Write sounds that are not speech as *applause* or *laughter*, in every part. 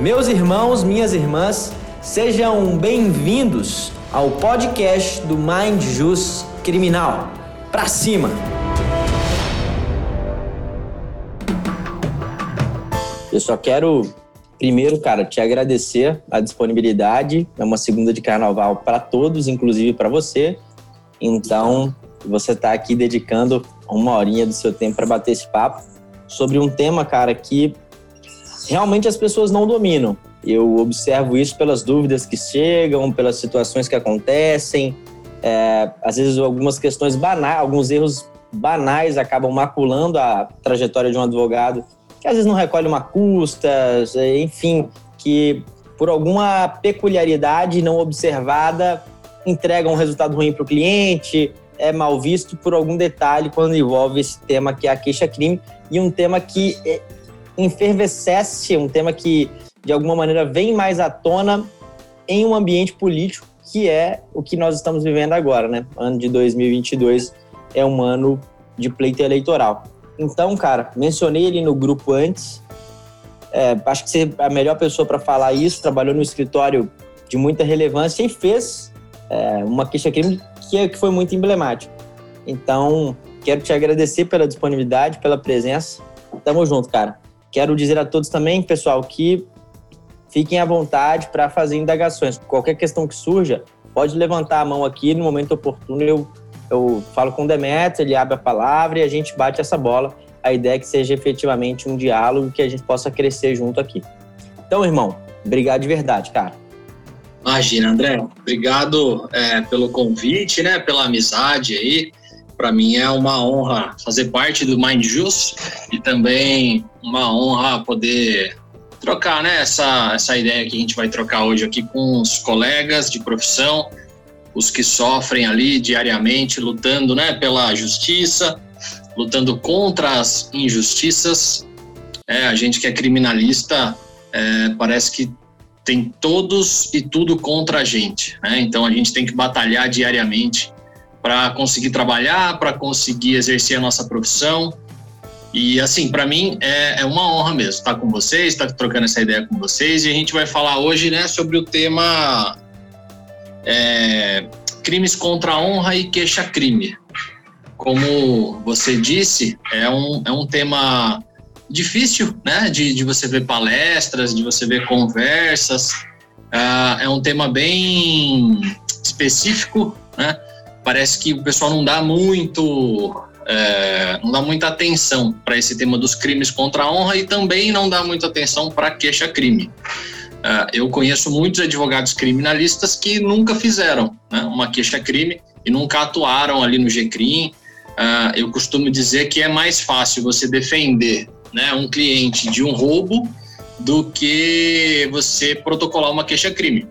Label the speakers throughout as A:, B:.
A: Meus irmãos, minhas irmãs, sejam bem-vindos ao podcast do Mind Jus Criminal. Pra cima! Eu só quero, primeiro, cara, te agradecer a disponibilidade. É uma segunda de carnaval para todos, inclusive para você. Então, você está aqui dedicando uma horinha do seu tempo para bater esse papo sobre um tema, cara, que realmente as pessoas não dominam. Eu observo isso pelas dúvidas que chegam, pelas situações que acontecem. É, às vezes, algumas questões banais, alguns erros banais acabam maculando a trajetória de um advogado, que às vezes não recolhe uma custa, enfim, que por alguma peculiaridade não observada entrega um resultado ruim para o cliente, é mal visto por algum detalhe quando envolve esse tema que é a queixa-crime e um tema que é, enfervescesse, um tema que de alguma maneira vem mais à tona em um ambiente político que é o que nós estamos vivendo agora, né? Ano de 2022 é um ano de pleito eleitoral. Então, cara, mencionei ele no grupo antes. É, acho que você é a melhor pessoa para falar isso. Trabalhou no escritório de muita relevância e fez é, uma queixa-crime que, é, que foi muito emblemática. Então, quero te agradecer pela disponibilidade, pela presença. Tamo junto, cara. Quero dizer a todos também, pessoal, que fiquem à vontade para fazer indagações. Qualquer questão que surja, pode levantar a mão aqui no momento oportuno. Eu, eu falo com o Demetrio, ele abre a palavra e a gente bate essa bola. A ideia é que seja efetivamente um diálogo que a gente possa crescer junto aqui. Então, irmão, obrigado de verdade, cara.
B: Imagina, André. Obrigado é, pelo convite, né? Pela amizade aí. Para mim é uma honra fazer parte do Mind Juice e também uma honra poder trocar, né? Essa, essa ideia que a gente vai trocar hoje aqui com os colegas de profissão, os que sofrem ali diariamente, lutando, né? Pela justiça, lutando contra as injustiças. É, a gente que é criminalista é, parece que tem todos e tudo contra a gente. Né? Então a gente tem que batalhar diariamente para conseguir trabalhar, para conseguir exercer a nossa profissão. E assim, para mim é, é, uma honra mesmo estar com vocês, estar trocando essa ideia com vocês. E a gente vai falar hoje né, sobre o tema é, crimes contra a honra e queixa-crime. Como você disse, é um, é um tema difícil, né? De, de você ver palestras, de você ver conversas. Uh, é um tema bem específico, né? Parece que o pessoal não dá muito, é, não dá muita atenção para esse tema dos crimes contra a honra e também não dá muita atenção para queixa-crime. Uh, eu conheço muitos advogados criminalistas que nunca fizeram né, uma queixa-crime e nunca atuaram ali no GCRIM. Uh, eu costumo dizer que é mais fácil você defender né, um cliente de um roubo do que você protocolar uma queixa-crime.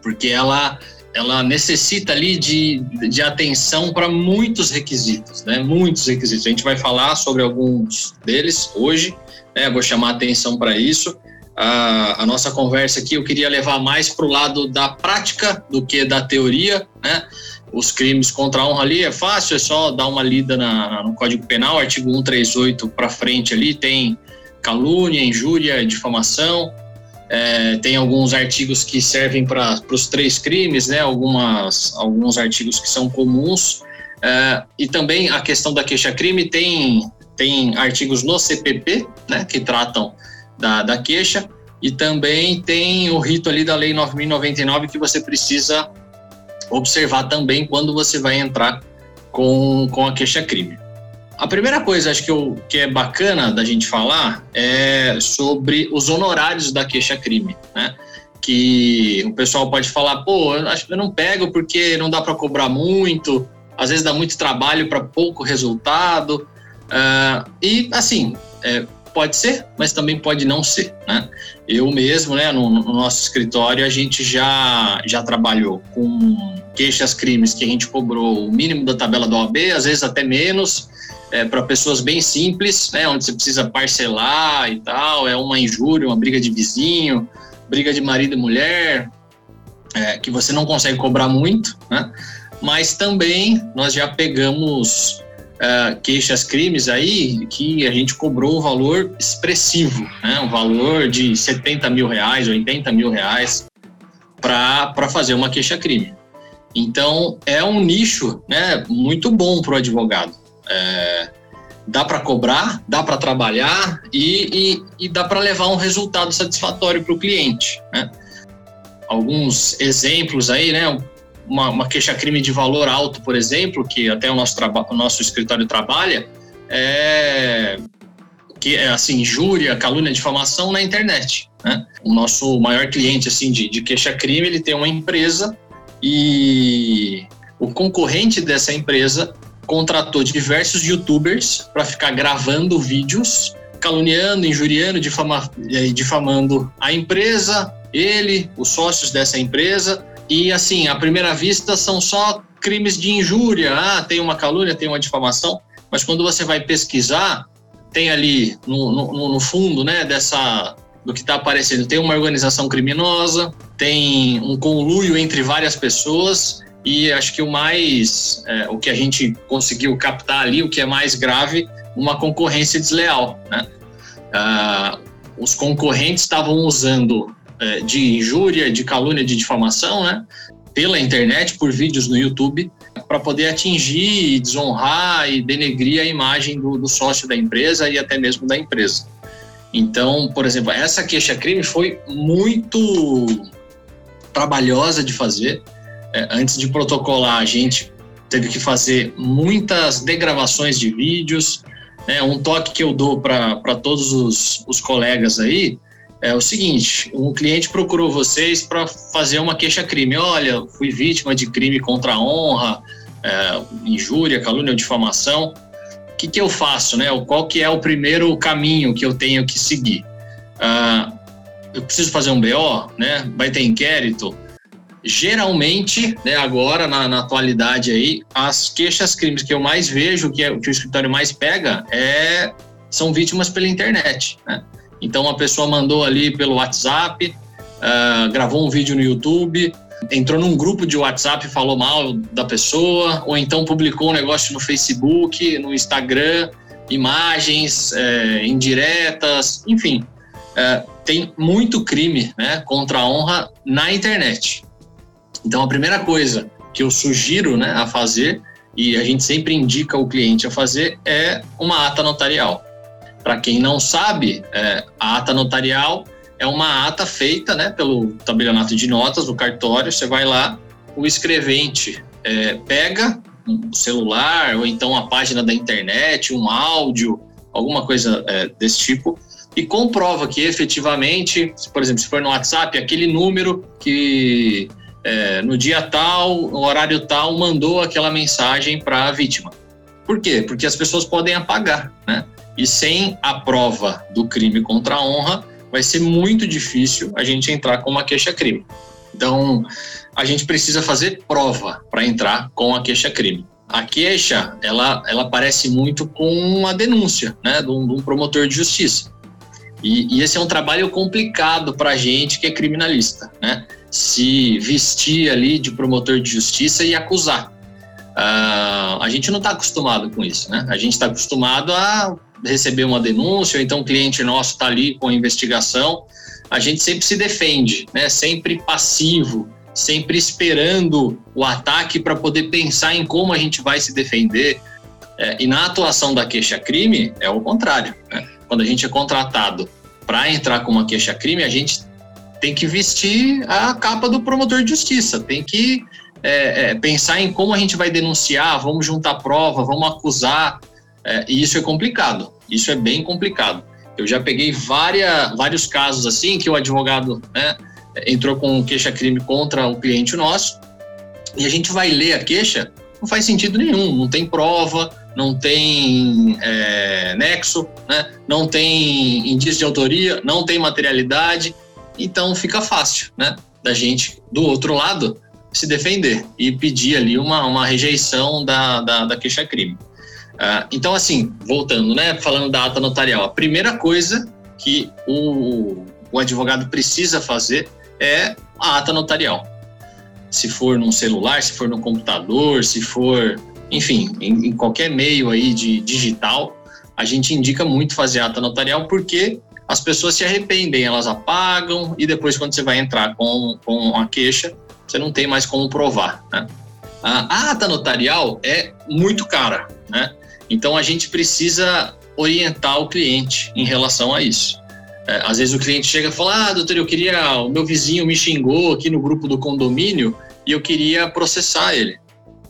B: Porque ela, ela necessita ali de, de atenção para muitos requisitos, né? Muitos requisitos. A gente vai falar sobre alguns deles hoje, né? Vou chamar atenção para isso. A, a, nossa conversa aqui eu queria levar mais para o lado da prática do que da teoria, né? os crimes contra a honra ali é fácil, é só dar uma lida na, no Código Penal, artigo 138 para frente ali, tem calúnia, injúria, difamação, é, tem alguns artigos que servem para os três crimes, né, algumas, alguns artigos que são comuns, é, e também a questão da queixa-crime tem, tem artigos no CPP, né, que tratam da, da queixa, e também tem o rito ali da Lei 9.099 que você precisa observar também quando você vai entrar com, com a queixa-crime. A primeira coisa, acho que, eu, que é bacana da gente falar é sobre os honorários da queixa-crime, né? Que o pessoal pode falar, pô, eu acho que eu não pego porque não dá para cobrar muito, às vezes dá muito trabalho para pouco resultado. Uh, e, assim, é, pode ser, mas também pode não ser, né? Eu mesmo, né, no, no, nosso escritório, a gente já, já trabalhou com queixas crimes que a gente cobrou o mínimo da tabela da OAB, às vezes até menos, é, para pessoas bem simples, né, onde você precisa parcelar e tal, é uma injúria, uma briga de vizinho, briga de marido e mulher, é, que você não consegue cobrar muito, né? Mas também nós já pegamos uh, queixas-crimes aí que a gente cobrou um valor expressivo, né? um valor de 70 mil reais, 80 mil reais para fazer uma queixa-crime. Então, é um nicho né, muito bom para o advogado. É, dá para cobrar, dá para trabalhar e, e, e dá para levar um resultado satisfatório para o cliente. Né? Alguns exemplos aí, né? uma, uma queixa-crime de valor alto, por exemplo, que até o nosso, o nosso escritório trabalha, é que é assim, injúria, calúnia, difamação na internet. Né? O nosso maior cliente assim de, de queixa-crime, ele tem uma empresa e o concorrente dessa empresa contratou diversos youtubers para ficar gravando vídeos caluniando, injuriando, difama, eh, difamando a empresa, ele, os sócios dessa empresa. E assim, à primeira vista são só crimes de injúria, ah, tem uma calúnia, tem uma difamação, mas quando você vai pesquisar, tem ali no, no, no fundo, né, dessa do que está aparecendo, tem uma organização criminosa, tem um conluio entre várias pessoas e acho que o mais, é, o que a gente conseguiu captar ali, o que é mais grave, uma concorrência desleal, né? Ah, os concorrentes estavam usando é, de injúria, de calúnia, de difamação, né? Pela internet, por vídeos no YouTube, para poder atingir, desonrar e denegrir a imagem do, do sócio da empresa e até mesmo da empresa. Então, por exemplo, essa queixa-crime foi muito trabalhosa de fazer. É, antes de protocolar, a gente teve que fazer muitas degravações de vídeos. Né? Um toque que eu dou para todos os, os colegas aí é o seguinte: um cliente procurou vocês para fazer uma queixa-crime. Olha, fui vítima de crime contra a honra, é, injúria, calúnia ou difamação. O que, que eu faço, né? Qual que é o primeiro caminho que eu tenho que seguir? Ah, eu preciso fazer um BO, né? Vai ter inquérito. Geralmente, né, agora na, na atualidade aí, as queixas crimes que eu mais vejo, que é que o escritório mais pega, é são vítimas pela internet, né? Então, a pessoa mandou ali pelo WhatsApp, uh, gravou um vídeo no YouTube, entrou num grupo de WhatsApp e falou mal da pessoa, ou então publicou um negócio no Facebook, no Instagram, imagens é, indiretas, enfim. É, tem muito crime né, contra a honra na internet. Então, a primeira coisa que eu sugiro né, a fazer, e a gente sempre indica o cliente a fazer, é uma ata notarial. Para quem não sabe, é, a ata notarial é uma ata feita né, pelo tabelionato de notas do cartório. Você vai lá, o escrevente é, pega um celular ou então a página da internet, um áudio, alguma coisa é, desse tipo, e comprova que efetivamente, por exemplo, se for no WhatsApp, aquele número que é, no dia tal, no horário tal, mandou aquela mensagem para a vítima. Por quê? Porque as pessoas podem apagar, né? E sem a prova do crime contra a honra, vai ser muito difícil a gente entrar com uma queixa-crime. Então, a gente precisa fazer prova para entrar com a queixa-crime. A queixa, ela, ela parece muito com uma denúncia né, de um, de um promotor de justiça. E, e, esse é um trabalho complicado para a gente que é criminalista, né? Se vestir ali de promotor de justiça e acusar. Uh, a gente não está acostumado com isso, né? A gente está acostumado a receber uma denúncia, ou então um cliente nosso está ali com a investigação, a gente sempre se defende, né? sempre passivo, sempre esperando o ataque para poder pensar em como a gente vai se defender. É, e na atuação da queixa-crime é o contrário. Né? Quando a gente é contratado para entrar com uma queixa-crime, a gente tem que vestir a capa do promotor de justiça, tem que é, é, pensar em como a gente vai denunciar, vamos juntar prova, vamos acusar, é, e isso é complicado, isso é bem complicado. Eu já peguei vários casos assim que o advogado né, entrou com queixa-crime contra o cliente nosso e a gente vai ler a queixa, não faz sentido nenhum, não tem prova, não tem é, nexo, né, não tem indício de autoria, não tem materialidade, então fica fácil né, da gente, do outro lado, se defender e pedir ali uma, uma rejeição da, da, da queixa-crime. Uh, então, assim, voltando, né, falando da ata notarial, a primeira coisa que o, o advogado precisa fazer é a ata notarial. Se for num celular, se for no computador, se for enfim, em, em qualquer meio aí de digital, a gente indica muito fazer ata notarial porque as pessoas se arrependem, elas apagam e depois quando você vai entrar com, com a queixa, você não tem mais como provar, né? A ata notarial é muito cara, né? Então a gente precisa orientar o cliente em relação a isso. É, às vezes o cliente chega e fala: Ah, doutor, eu queria. O meu vizinho me xingou aqui no grupo do condomínio e eu queria processar ele.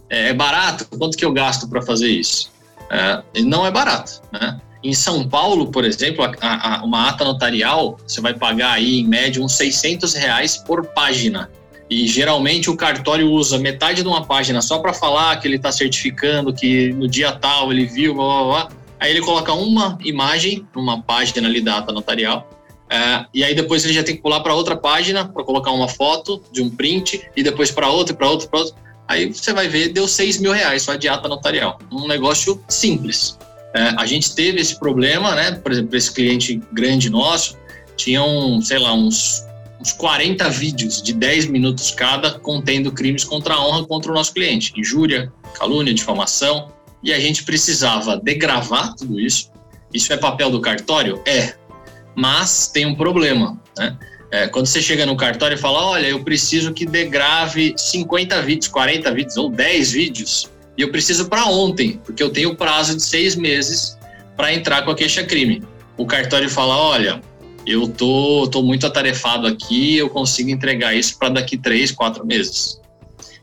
B: É, é barato? Quanto que eu gasto para fazer isso? É, não é barato, né? Em São Paulo, por exemplo, a, a, uma ata notarial, você vai pagar aí em média uns 600 reais por página. E geralmente o cartório usa metade de uma página só para falar que ele está certificando que no dia tal ele viu, blá, blá, blá. Aí ele coloca uma imagem numa página ali da ata notarial. É, e aí depois ele já tem que pular para outra página para colocar uma foto de um print e depois para outra, para outra, para outra. Aí você vai ver, deu 6 mil reais só de ata notarial. Um negócio simples. É, a gente teve esse problema, né? Por exemplo, esse cliente grande nosso, tinham, sei lá, uns uns 40 vídeos de 10 minutos cada contendo crimes contra a honra contra o nosso cliente, injúria, calúnia, difamação, e a gente precisava degravar tudo isso. Isso é papel do cartório? É, mas tem um problema, né? É, quando você chega no cartório e fala, olha, eu preciso que degrave 50 vídeos, 40 vídeos ou 10 vídeos, e eu preciso para ontem, porque eu tenho prazo de seis meses para entrar com a queixa-crime. O cartório fala, olha, eu tô, tô muito atarefado aqui, eu consigo entregar isso para daqui três, quatro meses.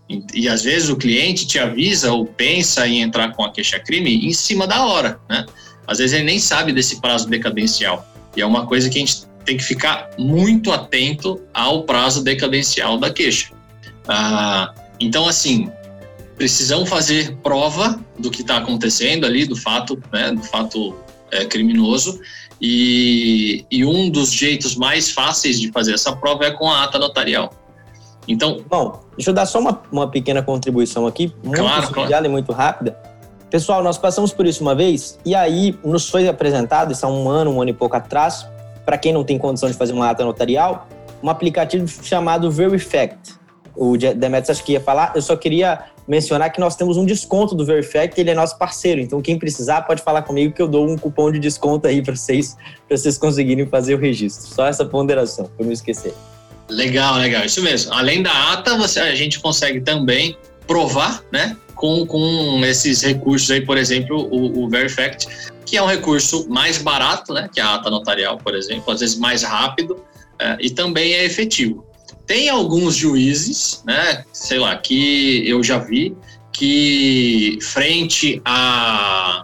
B: E, e, às vezes o cliente te avisa ou pensa em entrar com a queixa-crime em cima da hora, né? Às vezes ele nem sabe desse prazo decadencial. E é uma coisa que a gente tem que ficar muito atento ao prazo decadencial da queixa. Ah, então, assim, precisamos fazer prova do que está acontecendo ali, do fato, né, do fato é, criminoso, e, e, um dos jeitos mais fáceis de fazer essa prova é com a ata notarial.
A: Então, bom, deixa eu dar só uma, uma pequena contribuição aqui, muito claro, claro. e muito rápida. Pessoal, nós passamos por isso uma vez e aí nos foi apresentado, isso há um ano, um ano e pouco atrás, para quem não tem condição de fazer uma ata notarial, um aplicativo chamado Verifact. O Demetrius acho que ia falar, eu só queria mencionar que nós temos um desconto do Verifact, ele é nosso parceiro. Então, quem precisar pode falar comigo que eu dou um cupom de desconto aí para vocês, para vocês conseguirem fazer o registro. Só essa ponderação, para não esquecer.
B: Legal, legal, isso mesmo. Além da ata, você, a gente consegue também provar, né, com, com esses recursos aí, por exemplo, o, o Verifact, que é um recurso mais barato, né, que a ata notarial, por exemplo, às vezes mais rápido é, e também é efetivo. Tem alguns juízes, né, sei lá, que eu já vi que frente a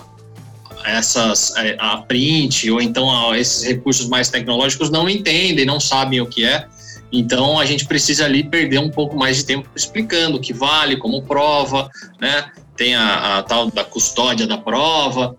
B: essas a print ou então a esses recursos mais tecnológicos não entendem, não sabem o que é. Então a gente precisa ali perder um pouco mais de tempo explicando o que vale, como prova, né? Tem a, a tal da custódia da prova,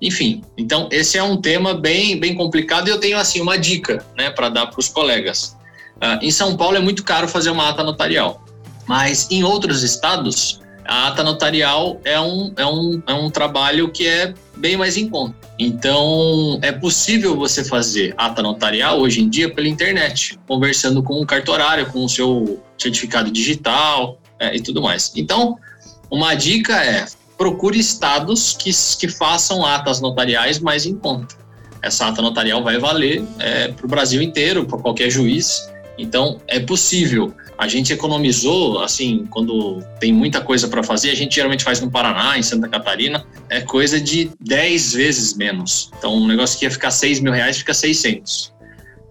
B: enfim. Então esse é um tema bem bem complicado e eu tenho assim uma dica, né, para dar para os colegas. Uh, em São Paulo é muito caro fazer uma ata notarial, mas em outros estados a ata notarial é um, é um, é um trabalho que é bem mais em conta. Então, é possível você fazer ata notarial hoje em dia pela internet, conversando com o cartorário, com o seu certificado digital é, e tudo mais. Então, uma dica é procure estados que, que façam atas notariais mais em conta. Essa ata notarial vai valer é, para o Brasil inteiro, para qualquer juiz. Então, é possível. A gente economizou, assim, quando tem muita coisa para fazer, a gente geralmente faz no Paraná, em Santa Catarina, é coisa de 10 vezes menos. Então, um negócio que ia ficar 6 mil reais fica 600. Uh,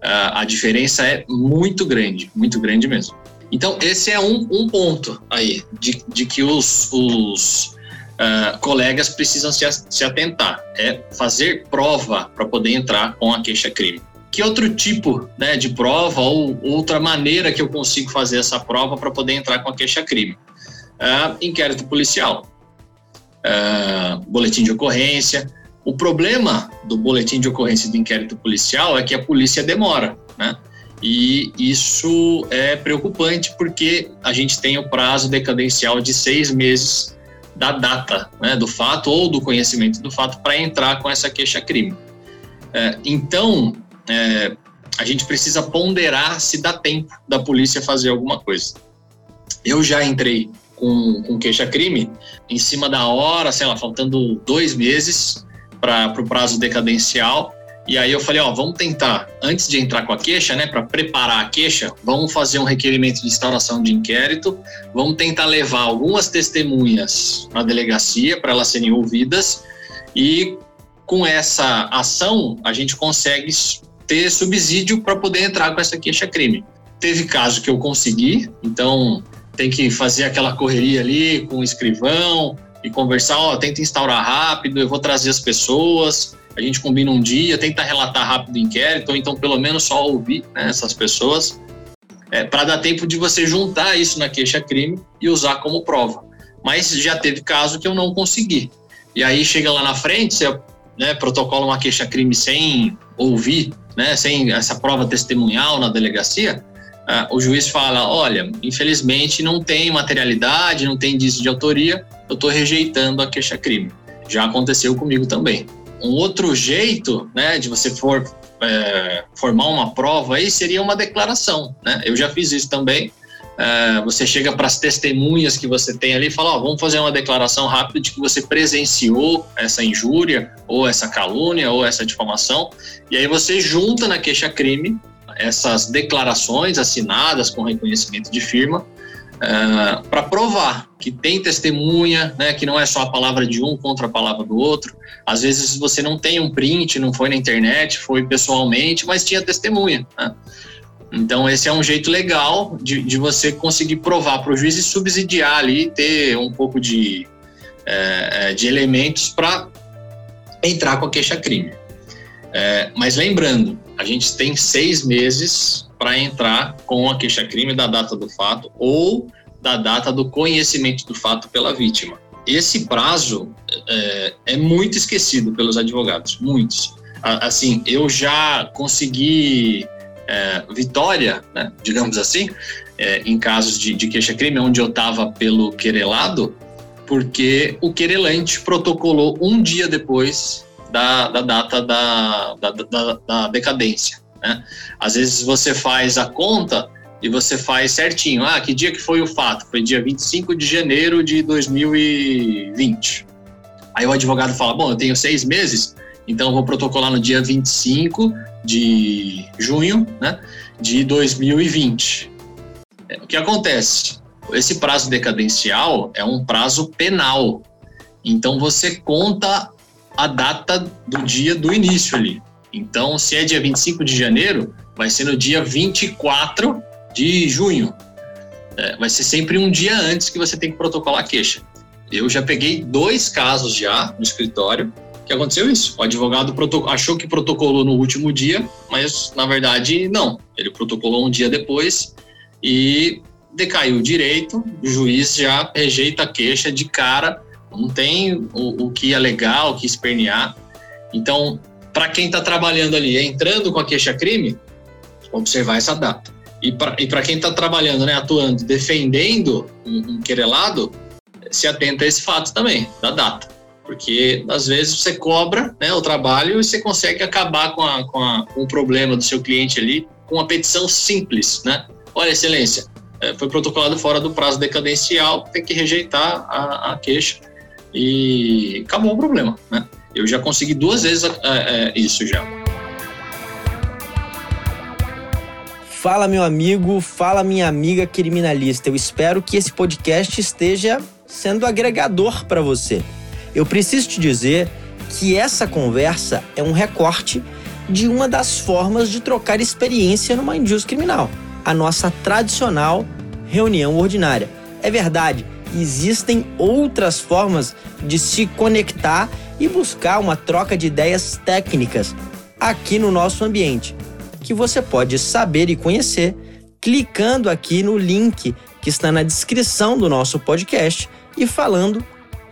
B: ah, a diferença é muito grande, muito grande mesmo. Então, esse é um, um ponto aí, de, de que os, os uh, colegas precisam se, se atentar. É fazer prova para poder entrar com a queixa-crime que outro tipo né, de prova ou outra maneira que eu consigo fazer essa prova para poder entrar com a queixa-crime? Uh, inquérito policial, uh, boletim de ocorrência. O problema do boletim de ocorrência do inquérito policial é que a polícia demora, né? E isso é preocupante porque a gente tem o prazo decadencial de seis meses da data né, do fato ou do conhecimento do fato para entrar com essa queixa-crime. É, então, é, a gente precisa ponderar se dá tempo da polícia fazer alguma coisa. Eu já entrei com, com queixa-crime, em cima da hora, sei lá, faltando dois meses para o prazo decadencial. E aí eu falei, ó, vamos tentar, antes de entrar com a queixa, né, para preparar a queixa, vamos fazer um requerimento de instauração de inquérito, vamos tentar levar algumas testemunhas na delegacia para elas serem ouvidas e com essa ação a gente consegue ter subsídio para poder entrar com essa queixa-crime. Teve caso que eu consegui, então tem que fazer aquela correria ali com o escrivão e conversar, ó, tenta instaurar rápido, eu vou trazer as pessoas, a gente combina um dia, tenta relatar rápido o inquérito, ou então pelo menos só ouvir né, essas pessoas, é, para dar tempo de você juntar isso na queixa-crime e usar como prova. Mas já teve caso que eu não consegui. E aí chega lá na frente, você né, protocola uma queixa-crime sem ouvir, né, sem essa prova testemunhal na delegacia, uh, o juiz fala: olha, infelizmente não tem materialidade, não tem indício de autoria, eu estou rejeitando a queixa-crime. Já aconteceu comigo também. Um outro jeito né, de você for, é, formar uma prova aí seria uma declaração. Né? Eu já fiz isso também. É, você chega para as testemunhas que você tem ali e fala: ó, vamos fazer uma declaração rápida de que você presenciou essa injúria, ou essa calúnia, ou essa difamação. E aí você junta na queixa-crime essas declarações assinadas com reconhecimento de firma uh, para provar que tem testemunha, né, que não é só a palavra de um contra a palavra do outro. Às vezes você não tem um print, não foi na internet, foi pessoalmente, mas tinha testemunha. Né? Então, esse é um jeito legal de, de você conseguir provar para o juiz e subsidiar ali, ter um pouco de, é, de elementos para entrar com a queixa-crime. É, mas lembrando, a gente tem seis meses para entrar com a queixa-crime da data do fato ou da data do conhecimento do fato pela vítima. Esse prazo é, é muito esquecido pelos advogados, muitos. Assim, eu já consegui é, vitória, né, digamos assim, é, em casos de, de queixa-crime, onde eu estava pelo querelado, porque o querelante protocolou um dia depois da, da data da, da, da, da decadência. Né? Às vezes você faz a conta e você faz certinho. Ah, que dia que foi o fato? Foi dia 25 de janeiro de 2020. Aí o advogado fala: Bom, eu tenho seis meses, então vou protocolar no dia 25 de junho né, de 2020. É, o que acontece? Esse prazo decadencial é um prazo penal. Então você conta a data do dia do início ali. Então, se é dia 25 de janeiro, vai ser no dia 24 de junho. É, vai ser sempre um dia antes que você tem que protocolar a queixa. Eu já peguei dois casos já no escritório que aconteceu isso. O advogado achou que protocolou no último dia, mas na verdade não. Ele protocolou um dia depois e decaiu o direito, o juiz já rejeita a queixa de cara não tem o, o que alegar, o que espernear. Então, para quem está trabalhando ali, entrando com a queixa-crime, observar essa data. E para quem está trabalhando, né, atuando, defendendo um, um querelado, se atenta a esse fato também, da data. Porque às vezes você cobra né, o trabalho e você consegue acabar com, a, com, a, com o problema do seu cliente ali com uma petição simples, né? Olha, excelência, é, foi protocolado fora do prazo decadencial, tem que rejeitar a, a queixa e acabou o problema, né? Eu já consegui duas vezes isso já.
A: Fala, meu amigo, fala, minha amiga criminalista. Eu espero que esse podcast esteja sendo agregador para você. Eu preciso te dizer que essa conversa é um recorte de uma das formas de trocar experiência numa indústria criminal, a nossa tradicional reunião ordinária. É verdade, existem outras formas de se conectar e buscar uma troca de ideias técnicas aqui no nosso ambiente, que você pode saber e conhecer clicando aqui no link que está na descrição do nosso podcast e falando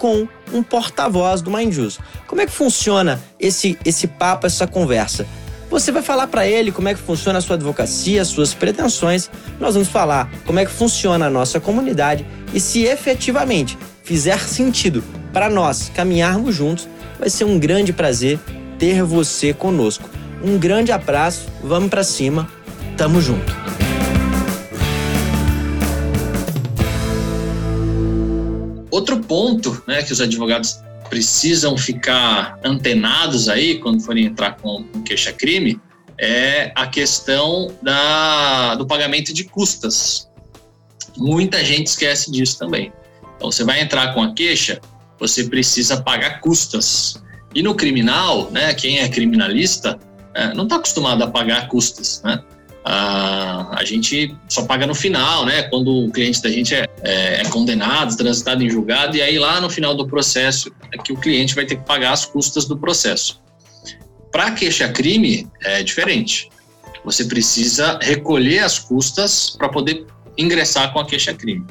A: com um porta-voz do Mindjus. Como é que funciona esse esse papo, essa conversa? Você vai falar para ele como é que funciona a sua advocacia, as suas pretensões. Nós vamos falar como é que funciona a nossa comunidade e se efetivamente fizer sentido para nós caminharmos juntos, vai ser um grande prazer ter você conosco. Um grande abraço, vamos para cima, tamo junto.
B: Outro ponto né, que os advogados precisam ficar antenados aí quando forem entrar com, queixa-crime é a questão da, do pagamento de custas. Muita gente esquece disso também. Então, você vai entrar com a queixa, você precisa pagar custas. E no criminal, né, quem é criminalista é, não está acostumado a pagar custas, né? A, a gente só paga no final, né? Quando o cliente da gente é, é, é, condenado, transitado em julgado, e aí lá no final do processo é que o cliente vai ter que pagar as custas do processo. Para queixa-crime é diferente. Você precisa recolher as custas para poder ingressar com a queixa-crime.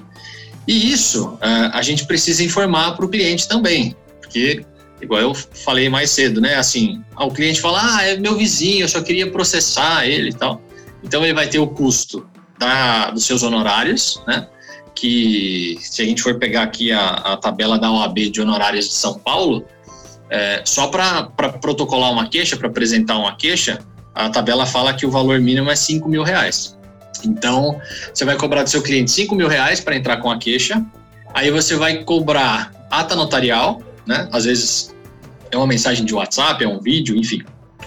B: E isso é, a gente precisa informar para o cliente também, porque igual eu falei mais cedo, né? Assim, o cliente fala, ah, é meu vizinho, eu só queria processar ele e tal. Então ele vai ter o custo da, dos seus honorários, né? Que se a gente for pegar aqui a, a tabela da OAB de honorários de São Paulo, é, só para protocolar uma queixa, para apresentar uma queixa, a tabela fala que o valor mínimo é 5 mil reais. Então, você vai cobrar do seu cliente 5 mil reais para entrar com a queixa, aí você vai cobrar ata notarial, né? Às vezes é uma mensagem de WhatsApp, é um vídeo, enfim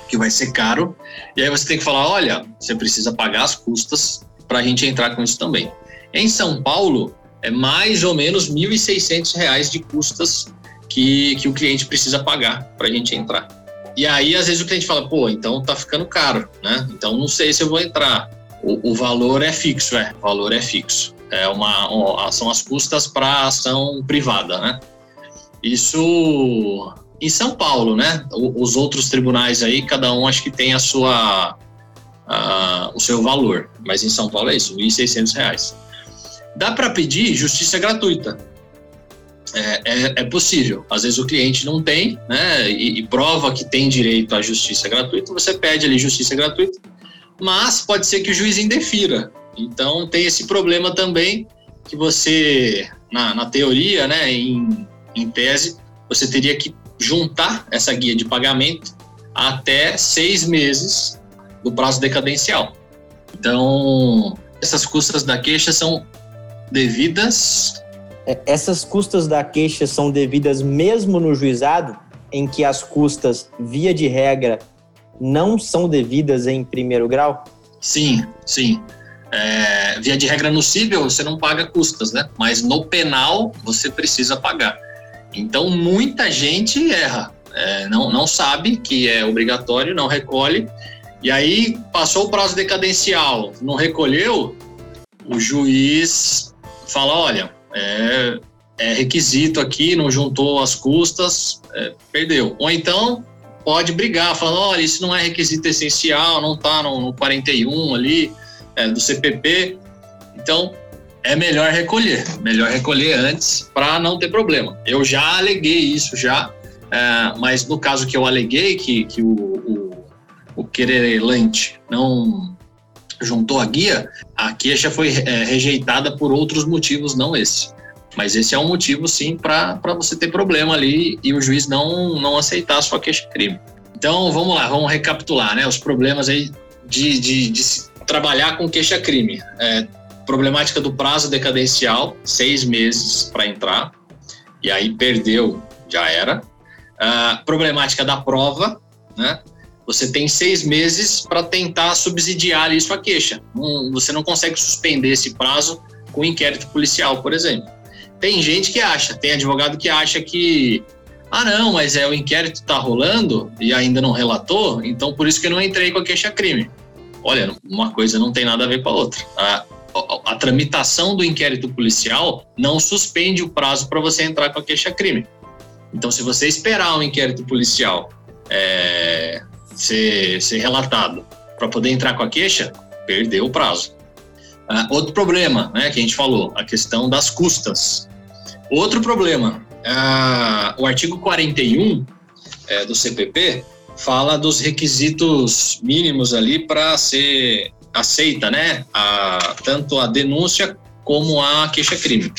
B: que vai ser caro. E aí você tem que falar: olha, você precisa pagar as custas para a gente entrar com isso também. Em São Paulo, é mais ou menos R$ 1.600 de custas que, que o cliente precisa pagar para a gente entrar. E aí, às vezes, o cliente fala: pô, então tá ficando caro, né? Então não sei se eu vou entrar. O, o valor é fixo, é. O valor é fixo. É uma, são as custas para ação privada, né? Isso em São Paulo, né? Os outros tribunais aí, cada um acho que tem a sua, a, o seu valor, mas em São Paulo é isso, R$ 1.600. Dá para pedir justiça gratuita. É, é, é, possível. Às vezes o cliente não tem, né? E, e, prova que tem direito à justiça gratuita, você pede ali justiça gratuita, mas pode ser que o juiz indefira. Então tem esse problema também que você, na, na teoria, né, em, em tese, você teria que juntar essa guia de pagamento até seis meses do prazo decadencial. Então, essas custas da queixa são devidas.
A: É, essas custas da queixa são devidas mesmo no juizado, em que as custas, via de regra, não são devidas em primeiro grau?
B: Sim, sim. É, via de regra no civil, você não paga custas, né? Mas no penal, você precisa pagar. Então, muita gente erra, é, não, não sabe que é obrigatório, não recolhe, e aí passou o prazo decadencial, não recolheu, o juiz fala: olha, é, é requisito aqui, não juntou as custas, é, perdeu. Ou então pode brigar, falando: olha, isso não é requisito essencial, não está no, no 41 ali é, do CPP. Então, é melhor recolher, melhor recolher antes para não ter problema. Eu já aleguei isso já, é, mas no caso que eu aleguei que, que o, o, o querelante não juntou a guia, a queixa foi é, rejeitada por outros motivos, não esse. Mas esse é um motivo, sim, para você ter problema ali e o juiz não, não aceitar a sua queixa-crime. Então, vamos lá, vamos recapitular, né? Os problemas aí de, de, de trabalhar com queixa-crime. É, Problemática do prazo decadencial, seis meses para entrar, e aí perdeu, já era. Uh, problemática da prova, né? Você tem seis meses para tentar subsidiar isso a queixa. Você não consegue suspender esse prazo com inquérito policial, por exemplo. Tem gente que acha, tem advogado que acha que ah, não, mas é o inquérito está rolando e ainda não relatou, então por isso que eu não entrei com a queixa-crime. Olha, uma coisa não tem nada a ver com a outra. Ah, a tramitação do inquérito policial não suspende o prazo para você entrar com a queixa-crime. Então, se você esperar um inquérito policial é, ser, ser relatado para poder entrar com a queixa, perdeu o prazo. Uh, outro problema né, que a gente falou, a questão das custas. Outro problema, uh, o artigo 41 é, do CPP fala dos requisitos mínimos ali para ser aceita, né, a, tanto a denúncia como a queixa-crime.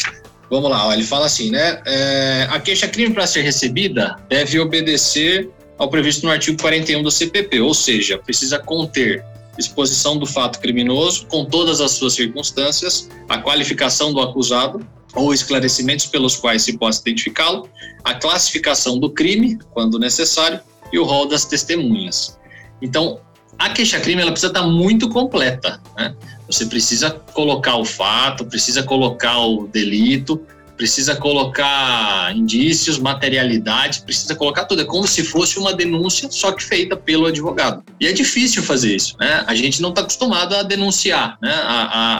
B: Vamos lá, ó, ele fala assim, né, é, a queixa-crime para ser recebida deve obedecer ao previsto no artigo 41 do CPP, ou seja, precisa conter exposição do fato criminoso com todas as suas circunstâncias, a qualificação do acusado, ou esclarecimentos pelos quais se possa identificá-lo, a classificação do crime, quando necessário, e o rol das testemunhas. Então, a queixa-crime ela precisa estar muito completa. Né? Você precisa colocar o fato, precisa colocar o delito, precisa colocar indícios, materialidade, precisa colocar tudo. É como se fosse uma denúncia, só que feita pelo advogado. E é difícil fazer isso, né? A gente não está acostumado a denunciar, né? A, a,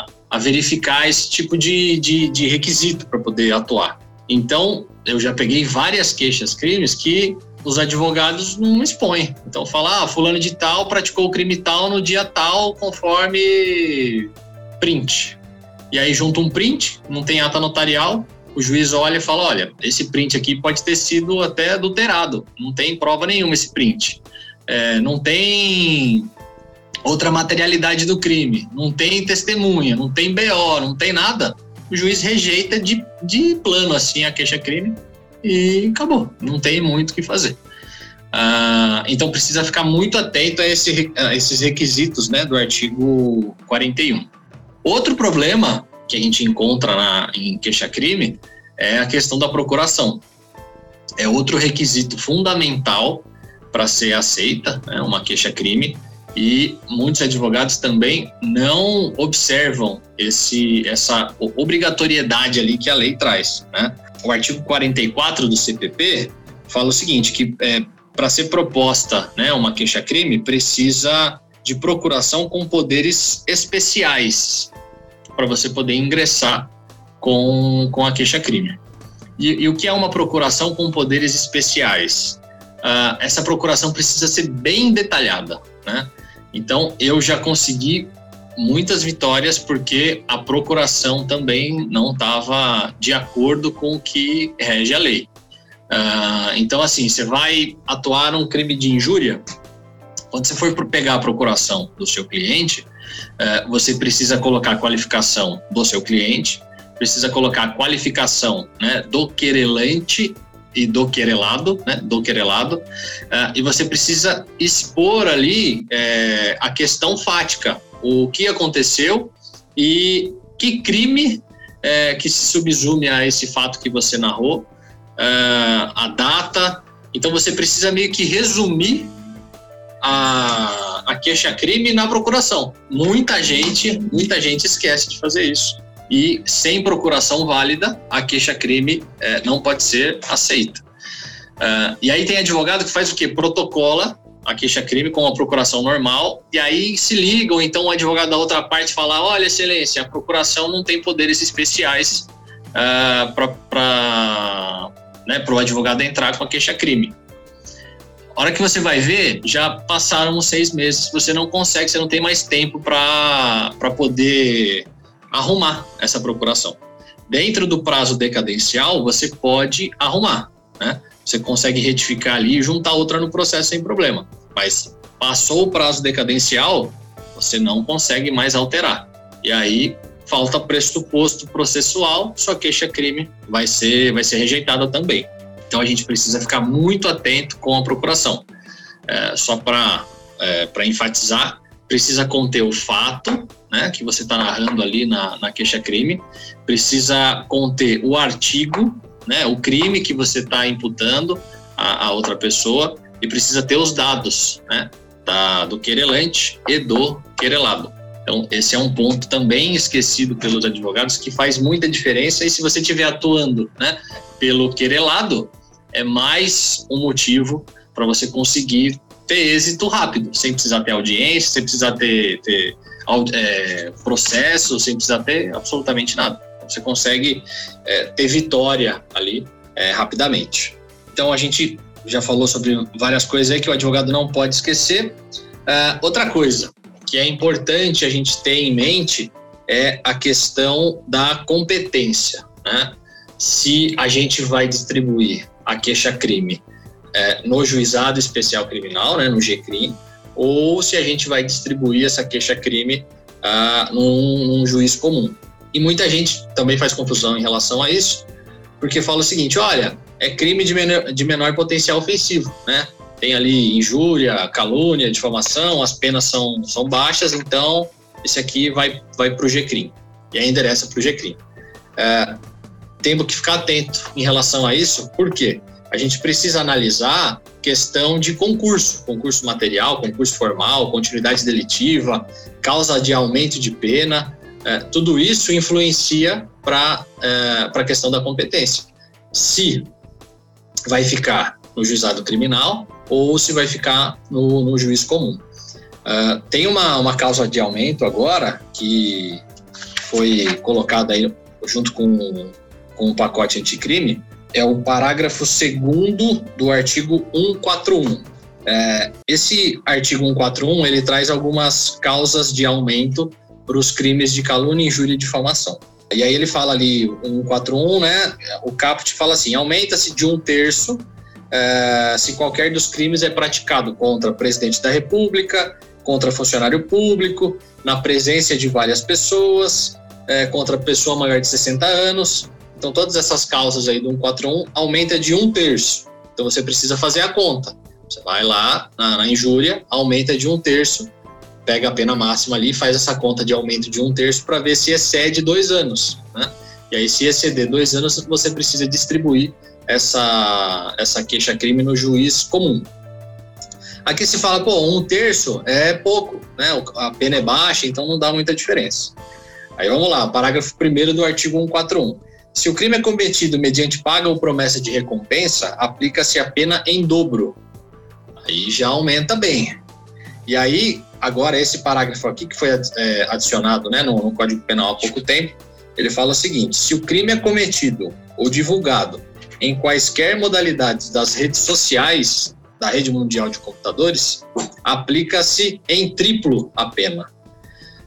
B: a, a verificar esse tipo de, de, de requisito para poder atuar. Então, eu já peguei várias queixas crimes que os advogados não expõem. Então, falar, ah, fulano de tal praticou o crime tal no dia tal, conforme print. E aí junta um print, não tem ata notarial, o juiz olha e fala: olha, esse print aqui pode ter sido até adulterado, não tem prova nenhuma esse print. É, não tem outra materialidade do crime, não tem testemunha, não tem BO, não tem nada. O juiz rejeita de, de plano assim a queixa-crime e acabou, não tem muito o que fazer. Ah, então precisa ficar muito atento a, esse, a esses requisitos né, do artigo 41. Outro problema que a gente encontra na, em queixa-crime é a questão da procuração. É outro requisito fundamental para ser aceita né, uma queixa-crime e muitos advogados também não observam esse, essa obrigatoriedade ali que a lei traz. Né? O artigo 44 do CPP fala o seguinte, que é, para ser proposta né, uma queixa-crime, precisa de procuração com poderes especiais para você poder ingressar com, com a queixa-crime. E, e, o que é uma procuração com poderes especiais? Uh, essa procuração precisa ser bem detalhada, né? Então, eu já consegui muitas vitórias porque a procuração também não estava de acordo com o que rege a lei. Uh, então, assim, você vai atuar um crime de injúria, quando você for pegar a procuração do seu cliente, uh, você precisa colocar a qualificação do seu cliente, precisa colocar a qualificação né, do querelante e do querelado, né, do querelado, uh, e você precisa expor ali é, a questão fática, o que aconteceu e que crime é, que se subsume a esse fato que você narrou, uh, a data. Então você precisa meio que resumir a, a queixa-crime na procuração. Muita gente, muita gente esquece de fazer isso. E sem procuração válida, a queixa-crime é, não pode ser aceita. Uh, e aí tem advogado que faz o quê? Protocola a queixa-crime com a procuração normal, e aí se ligam, então o advogado da outra parte fala: olha, excelência, a procuração não tem poderes especiais uh, para né, o advogado entrar com a queixa-crime. A hora que você vai ver, já passaram seis meses, você não consegue, você não tem mais tempo para poder arrumar essa procuração. Dentro do prazo decadencial, você pode arrumar, né? Você consegue retificar ali e juntar outra no processo sem problema. Mas passou o prazo decadencial, você não consegue mais alterar. E aí falta pressuposto processual, sua queixa-crime vai ser, vai ser rejeitada também. Então a gente precisa ficar muito atento com a procuração. É, só para é, enfatizar, precisa conter o fato né, que você está narrando ali na, na queixa-crime, precisa conter o artigo, né, o crime que você está imputando a, a, outra pessoa, e precisa ter os dados né, da, do querelante e do querelado. Então, esse é um ponto também esquecido pelos advogados que faz muita diferença. E se você estiver atuando né, pelo querelado, é mais um motivo para você conseguir ter êxito rápido, sem precisar ter audiência, sem precisar ter, ter é, processo, sem precisar ter absolutamente nada. Você consegue é, ter vitória ali é, rapidamente. Então, a gente já falou sobre várias coisas aí que o advogado não pode esquecer. Uh, outra coisa, que é importante a gente ter em mente é a questão da competência. Né? Se a gente vai distribuir a queixa-crime é, no juizado especial criminal, né, no GCRIM, ou se a gente vai distribuir essa queixa-crime ah, num, num juiz comum. E muita gente também faz confusão em relação a isso, porque fala o seguinte: olha, é crime de menor, de menor potencial ofensivo, né? tem ali injúria, calúnia, difamação, as penas são, são baixas, então esse aqui vai, vai para o GCRIM, e aí endereça para o GCRIM. é, temos que ficar atento em relação a isso, por quê? A gente precisa analisar questão de concurso, concurso material, concurso formal, continuidade delitiva, causa de aumento de pena, é, tudo isso influencia para é, a questão da competência. Se vai ficar no juizado criminal ou se vai ficar no, no juiz comum. Uh, tem uma, uma causa de aumento agora que foi colocada aí junto com, com o pacote anticrime, é o parágrafo 2 do artigo 141. É, esse artigo 141 ele traz algumas causas de aumento para os crimes de calúnia, injúria e difamação. E aí ele fala ali, 141, né? O caput fala assim: aumenta-se de um terço é, se qualquer dos crimes é praticado contra presidente da República, contra funcionário público, na presença de várias pessoas, é, contra pessoa maior de 60 anos. Então, todas essas causas aí do 141 aumenta de um terço. Então, você precisa fazer a conta. Você vai lá na, na injúria, aumenta de um terço, pega a pena máxima ali, faz essa conta de aumento de um terço para ver se excede dois anos. Né? E aí, se exceder dois anos, você precisa distribuir essa, essa queixa-crime no juiz comum. Aqui se fala, pô, um terço é pouco, né? A pena é baixa, então não dá muita diferença. Aí vamos lá, parágrafo 1 do artigo 141. Se o crime é cometido mediante paga ou promessa de recompensa, aplica-se a pena em dobro. Aí já aumenta bem. E aí, agora, esse parágrafo aqui, que foi é, adicionado né, no, no Código Penal há pouco tempo, ele fala o seguinte: se o crime é cometido ou divulgado em quaisquer modalidades das redes sociais da rede mundial de computadores, aplica-se em triplo a pena.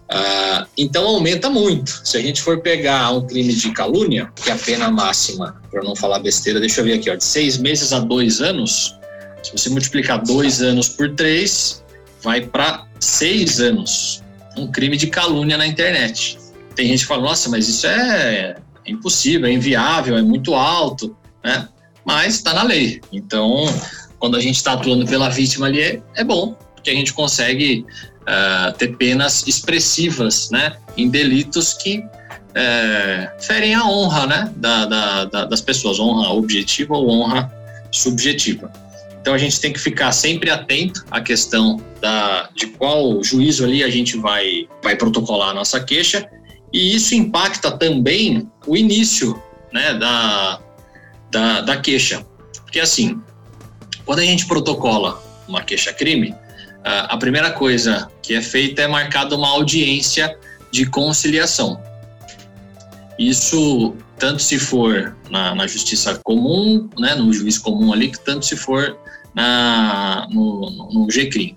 B: Uh, então aumenta muito. Se a gente for pegar um crime de calúnia, que é a pena máxima, para não falar besteira, deixa eu ver aqui, ó, de seis meses a dois anos, se você multiplicar dois anos por três, vai para seis anos. Um crime de calúnia na internet. Tem gente que fala, nossa, mas isso é impossível, é inviável, é muito alto, né? Mas está na lei. Então, quando a gente está atuando pela vítima ali, é, é bom, porque a gente consegue uh, ter penas expressivas, né? Em delitos que uh, ferem a honra, né? Da, da, da, das pessoas, honra objetiva ou honra subjetiva. Então a gente tem que ficar sempre atento à questão da, de qual juízo ali a gente vai, vai protocolar a nossa queixa e isso impacta também o início né, da, da, da queixa. Porque assim, quando a gente protocola uma queixa-crime, a primeira coisa que é feita é marcada uma audiência de conciliação. Isso tanto se for na, na justiça comum, né, no juiz comum ali, tanto se for na, no, no GCRIM.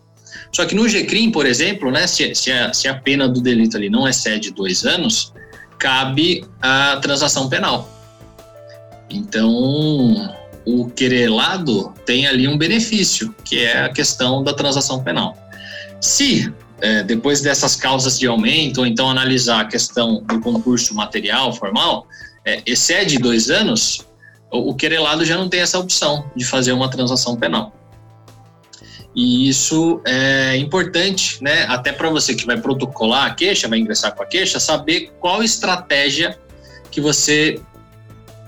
B: Só que no GCRIM, por exemplo, né, se, se, a, se a pena do delito ali não excede dois anos, cabe a transação penal. Então, o querelado tem ali um benefício, que é a questão da transação penal. Se, é, depois dessas causas de aumento, ou então analisar a questão do concurso material formal, é, excede dois anos, o, querelado já não tem essa opção de fazer uma transação penal. E isso é importante, né? Até para você que vai protocolar a queixa, vai ingressar com a queixa, saber qual estratégia que você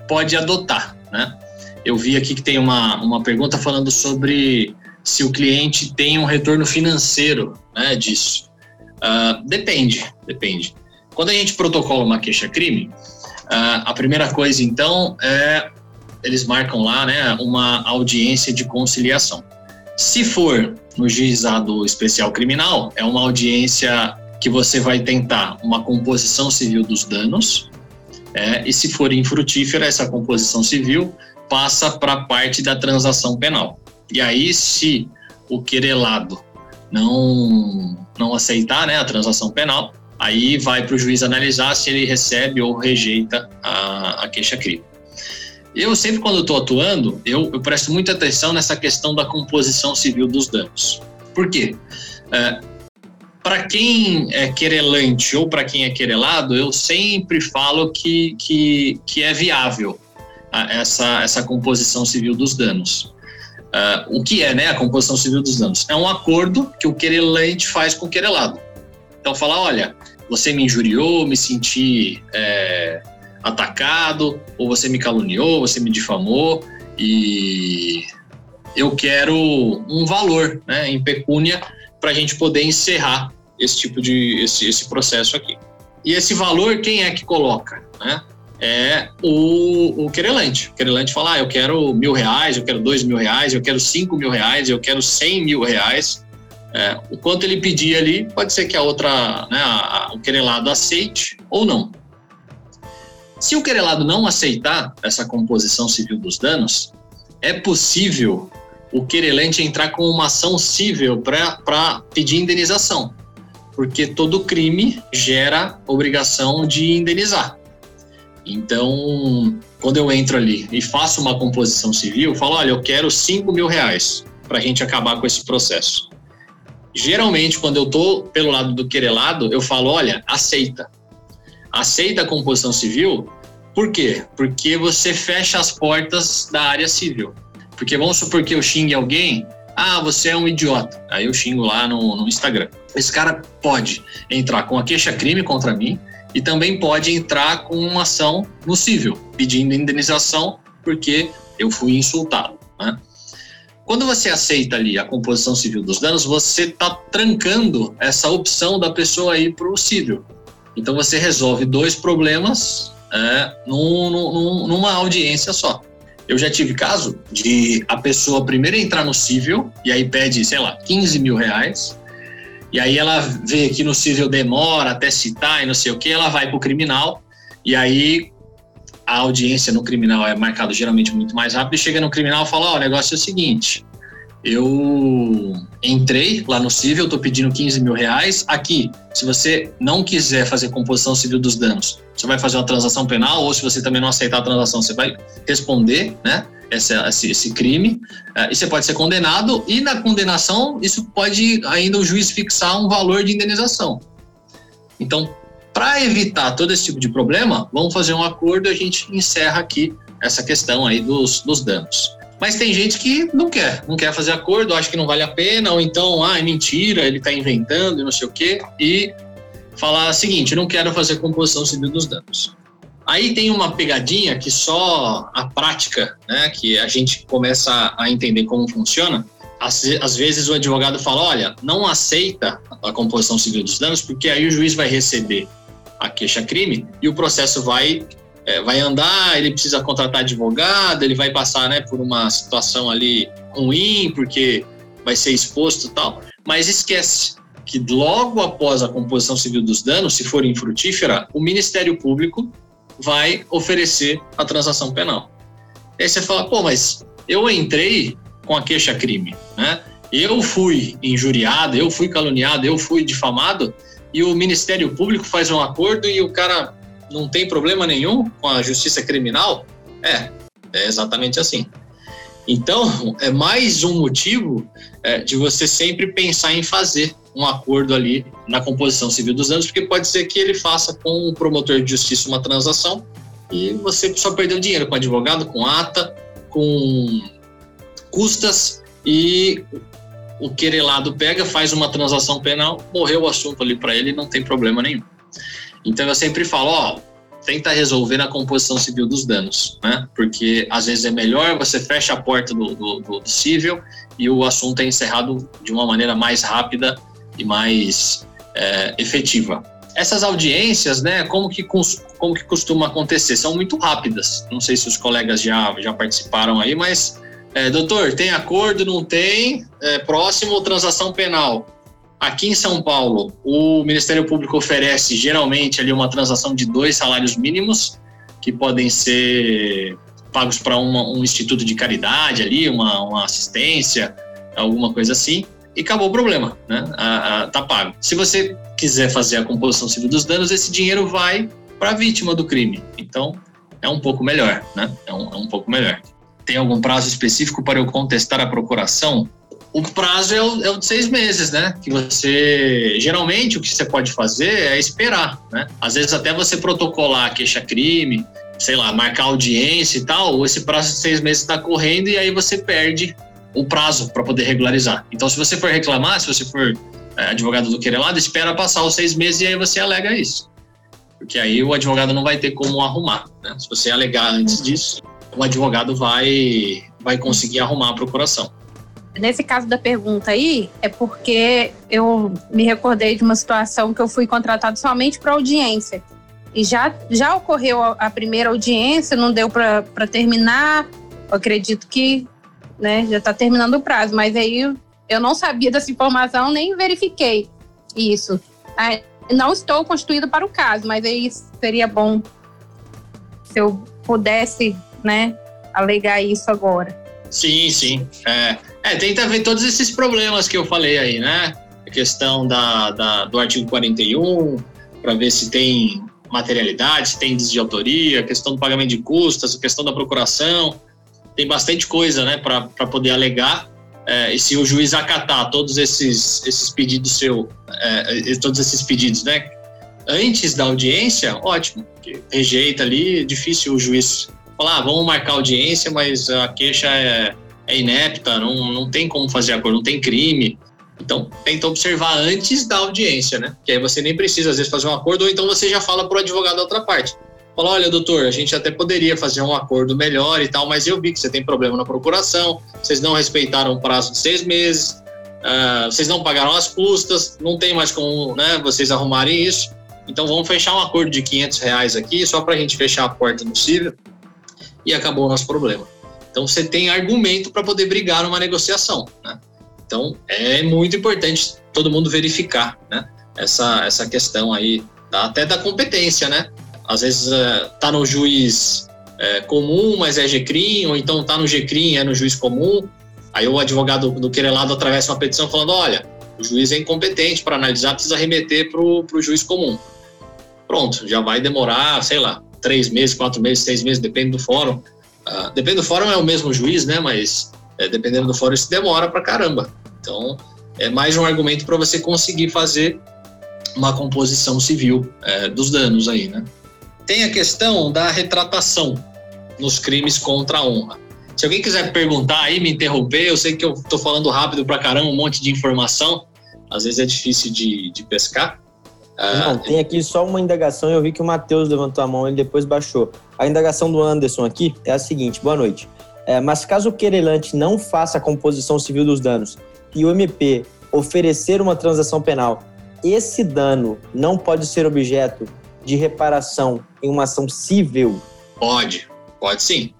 B: pode adotar, né? Eu vi aqui que tem uma, uma pergunta falando sobre se o cliente tem um retorno financeiro né, disso. Uh, depende, depende. Quando a gente protocola uma queixa-crime, uh, a primeira coisa, então, é eles marcam lá né, uma audiência de conciliação. Se for no juizado especial criminal, é uma audiência que você vai tentar uma composição civil dos danos, é, e se for infrutífera, essa composição civil passa para a parte da transação penal. E aí, se o querelado não, não aceitar né, a transação penal, aí vai para o juiz analisar se ele recebe ou rejeita a, a queixa-crime. Eu sempre, quando estou atuando, eu, eu, presto muita atenção nessa questão da composição civil dos danos. Por quê? É, para quem é querelante ou para quem é querelado, eu sempre falo que, que, que é viável a, essa, essa composição civil dos danos. Uh, o que é né, a composição civil dos danos? É um acordo que o querelante faz com o querelado. Então, falar: olha, você me injuriou, me senti é, atacado, ou você me caluniou, você me difamou e eu quero um valor né, em pecúnia para a gente poder encerrar esse tipo de esse, esse processo aqui. E esse valor, quem é que coloca? Né? É o, o querelante. O querelante fala, ah, eu quero mil reais, eu quero dois mil reais, eu quero cinco mil reais, eu quero cem mil reais. É, o quanto ele pedir ali, pode ser que a outra, né, a, a, o querelado aceite ou não. Se o querelado não aceitar essa composição civil dos danos, é possível o querelante entrar com uma ação civil para pedir indenização, porque todo crime gera obrigação de indenizar. Então, quando eu entro ali e faço uma composição civil, falo: olha, eu quero 5 mil reais para a gente acabar com esse processo. Geralmente, quando eu estou pelo lado do querelado, eu falo: olha, aceita. Aceita a composição civil, por quê? Porque você fecha as portas da área civil. Porque vamos supor que eu xingue alguém, ah, você é um idiota. Aí eu xingo lá no, no Instagram. Esse cara pode entrar com a queixa-crime contra mim e também pode entrar com uma ação no civil, pedindo indenização porque eu fui insultado. Né? Quando você aceita ali a composição civil dos danos, você está trancando essa opção da pessoa ir para o civil. Então você resolve dois problemas é, num, num, numa audiência só. Eu já tive caso de a pessoa primeiro entrar no civil e aí pede, sei lá, 15 mil reais. E aí ela vê que no civil demora até citar e não sei o que, ela vai para o criminal e aí a audiência no criminal é marcada geralmente muito mais rápido e chega no criminal e fala: Ó, oh, o negócio é o seguinte, eu entrei lá no civil, estou pedindo 15 mil reais. Aqui, se você não quiser fazer composição civil dos danos, você vai fazer uma transação penal, ou se você também não aceitar a transação, você vai responder, né? Esse, esse, crime, uh, e você pode ser condenado, e na condenação, isso pode ainda o juiz fixar um valor de indenização. Então, para evitar todo esse tipo de problema, vamos fazer um acordo e a gente encerra aqui essa questão aí dos, dos danos. Mas tem gente que não quer, não quer fazer acordo, acha que não vale a pena, ou então, ah, é mentira, ele está inventando e não sei o quê, e falar o seguinte: não quero fazer composição civil dos danos. Aí tem uma pegadinha que só a prática, né, que a gente começa a entender como funciona. Às, às vezes o advogado fala: olha, não aceita a composição civil dos danos, porque aí o juiz vai receber a queixa-crime e o processo vai é, vai andar, ele precisa contratar advogado, ele vai passar né, por uma situação ali ruim, porque vai ser exposto e tal. Mas esquece que logo após a composição civil dos danos, se for infrutífera, o Ministério Público vai oferecer a transação penal. Aí você fala, pô, mas eu entrei com a queixa-crime, né? Eu fui injuriado, eu fui caluniado, eu fui difamado, e o Ministério Público faz um acordo e o cara não tem problema nenhum com a justiça criminal? É, é exatamente assim. Então, é mais um motivo é, de você sempre pensar em fazer um acordo ali na composição civil dos anos, porque pode ser que ele faça com o promotor de justiça uma transação e você só perdeu dinheiro com advogado, com ata, com custas e o querelado pega, faz uma transação penal, morreu o assunto ali para ele, não tem problema nenhum. Então eu sempre falo, ó, tenta resolver na composição civil dos danos, né? Porque às vezes é melhor você fecha a porta do, do, do civil e o assunto é encerrado de uma maneira mais rápida e mais é, efetiva. Essas audiências, né, como que, como que costuma acontecer? São muito rápidas. Não sei se os colegas já, já participaram aí, mas, é, doutor, tem acordo, não tem? É, próximo, transação penal. Aqui em São Paulo, o Ministério Público oferece geralmente ali uma transação de dois salários mínimos que podem ser pagos para um instituto de caridade ali, uma, uma, assistência, alguma coisa assim, e acabou o problema, né? A, a, tá pago. Se você quiser fazer a composição civil dos danos, esse dinheiro vai para a vítima do crime. Então, é um pouco melhor, né? É um, é um pouco melhor. Tem algum prazo específico para eu contestar a procuração? O prazo é o, é o, de seis meses, né? Que você geralmente o que você pode fazer é esperar, né? Às vezes até você protocolar queixa-crime, sei lá, marcar audiência e tal, esse prazo de seis meses está correndo e aí você perde o prazo para poder regularizar. Então, se você for reclamar, se você for é, advogado do querelado, espera passar os seis meses e aí você alega isso. porque aí o advogado não vai ter como arrumar. Né? Se você alegar antes disso, o advogado vai, vai conseguir arrumar a procuração.
C: Nesse caso da pergunta aí, é porque eu me recordei de uma situação que eu fui contratado somente para audiência. E já, já ocorreu a, primeira audiência, não deu para terminar. Eu acredito que né, já está terminando o prazo, mas aí eu não sabia dessa informação, nem verifiquei isso. Não estou constituída para o caso, mas aí seria bom se eu pudesse né, alegar isso agora.
B: Sim, sim. É, é, tenta ver todos esses problemas que eu falei aí, né? A questão da, da do artigo 41, para ver se tem materialidade, se tem de autoria, a questão do pagamento de custas, a questão da procuração. Tem bastante coisa, né, para poder alegar. É, e se o juiz acatar todos esses, esses pedidos seu, é, todos esses pedidos, né, antes da audiência, ótimo. Rejeita ali, é difícil o juiz falar, ah, vamos marcar audiência, mas a queixa é, é inepta, não, não tem como fazer acordo, não tem crime. Então, tenta observar antes da audiência, né? Que aí você nem precisa, às vezes, fazer um acordo, ou então você já fala para o advogado da outra parte. Fala, olha, doutor, a gente até poderia fazer um acordo melhor e tal, mas eu vi que você tem problema na procuração, vocês não respeitaram o prazo de seis meses, uh, vocês não pagaram as custas, não tem mais como né, vocês arrumarem isso. Então, vamos fechar um acordo de 500 reais aqui, só para a gente fechar a porta no cível e acabou o nosso problema. Então você tem argumento para poder brigar numa negociação. Né? Então é muito importante todo mundo verificar né? essa, essa questão aí, até da competência, né? Às vezes está uh, no juiz é, comum, mas é GCRIM, ou então está no GCRIM, é no juiz comum. Aí o advogado do querelado atravessa uma petição falando: olha, o juiz é incompetente para analisar, precisa remeter para o juiz comum. Pronto, já vai demorar, sei lá, três meses, quatro meses, seis meses, depende do fórum. Uh, depende do fórum, é o mesmo juiz, né? Mas é, dependendo do fórum, isso demora pra caramba. Então, é mais um argumento para você conseguir fazer uma composição civil é, dos danos aí, né? Tem a questão da retratação nos crimes contra a honra. Se alguém quiser perguntar aí, me interromper, eu sei que eu estou falando rápido pra caramba, um monte de informação, às vezes é difícil de, de pescar.
A: Não, tem aqui só uma indagação eu vi que o Matheus levantou a mão e depois baixou. A indagação do Anderson aqui é a seguinte: boa noite. É, mas caso o querelante não faça a composição civil dos danos e o MP oferecer uma transação penal, esse dano não pode ser objeto de reparação em uma ação civil?
B: Pode, pode sim.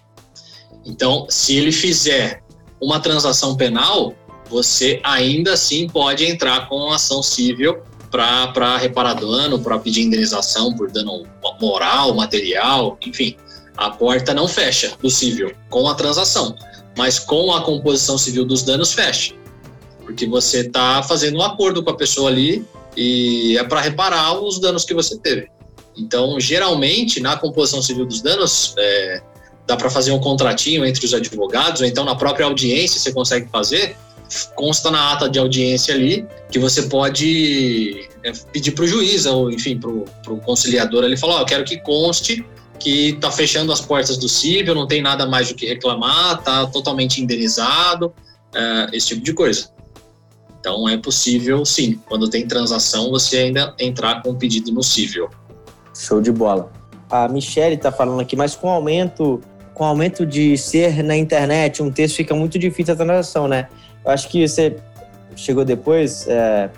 B: Então, se ele fizer uma transação penal, você ainda assim pode entrar com uma ação civil para reparar dano, para pedir indenização por dano moral, material, enfim. A porta não fecha possível com a transação, mas com a composição civil dos danos fecha. Porque você está fazendo um acordo com a pessoa ali e é para reparar os danos que você teve. Então, geralmente, na composição civil dos danos, é, dá para fazer um contratinho entre os advogados, ou então na própria audiência você consegue fazer, consta na ata de audiência ali que você pode é, pedir para o juiz, ou enfim, para o conciliador ali, falar: oh, eu quero que conste que está fechando as portas do cível, não tem nada mais do que reclamar, está totalmente indenizado, é, esse tipo de coisa. Então é possível, sim, quando tem transação, você ainda entrar com um pedido no cível.
A: Show de bola. A Michelle está falando aqui, mas com aumento, com aumento de ser na internet, um texto fica muito difícil a transação, né? Eu acho que você chegou depois, é,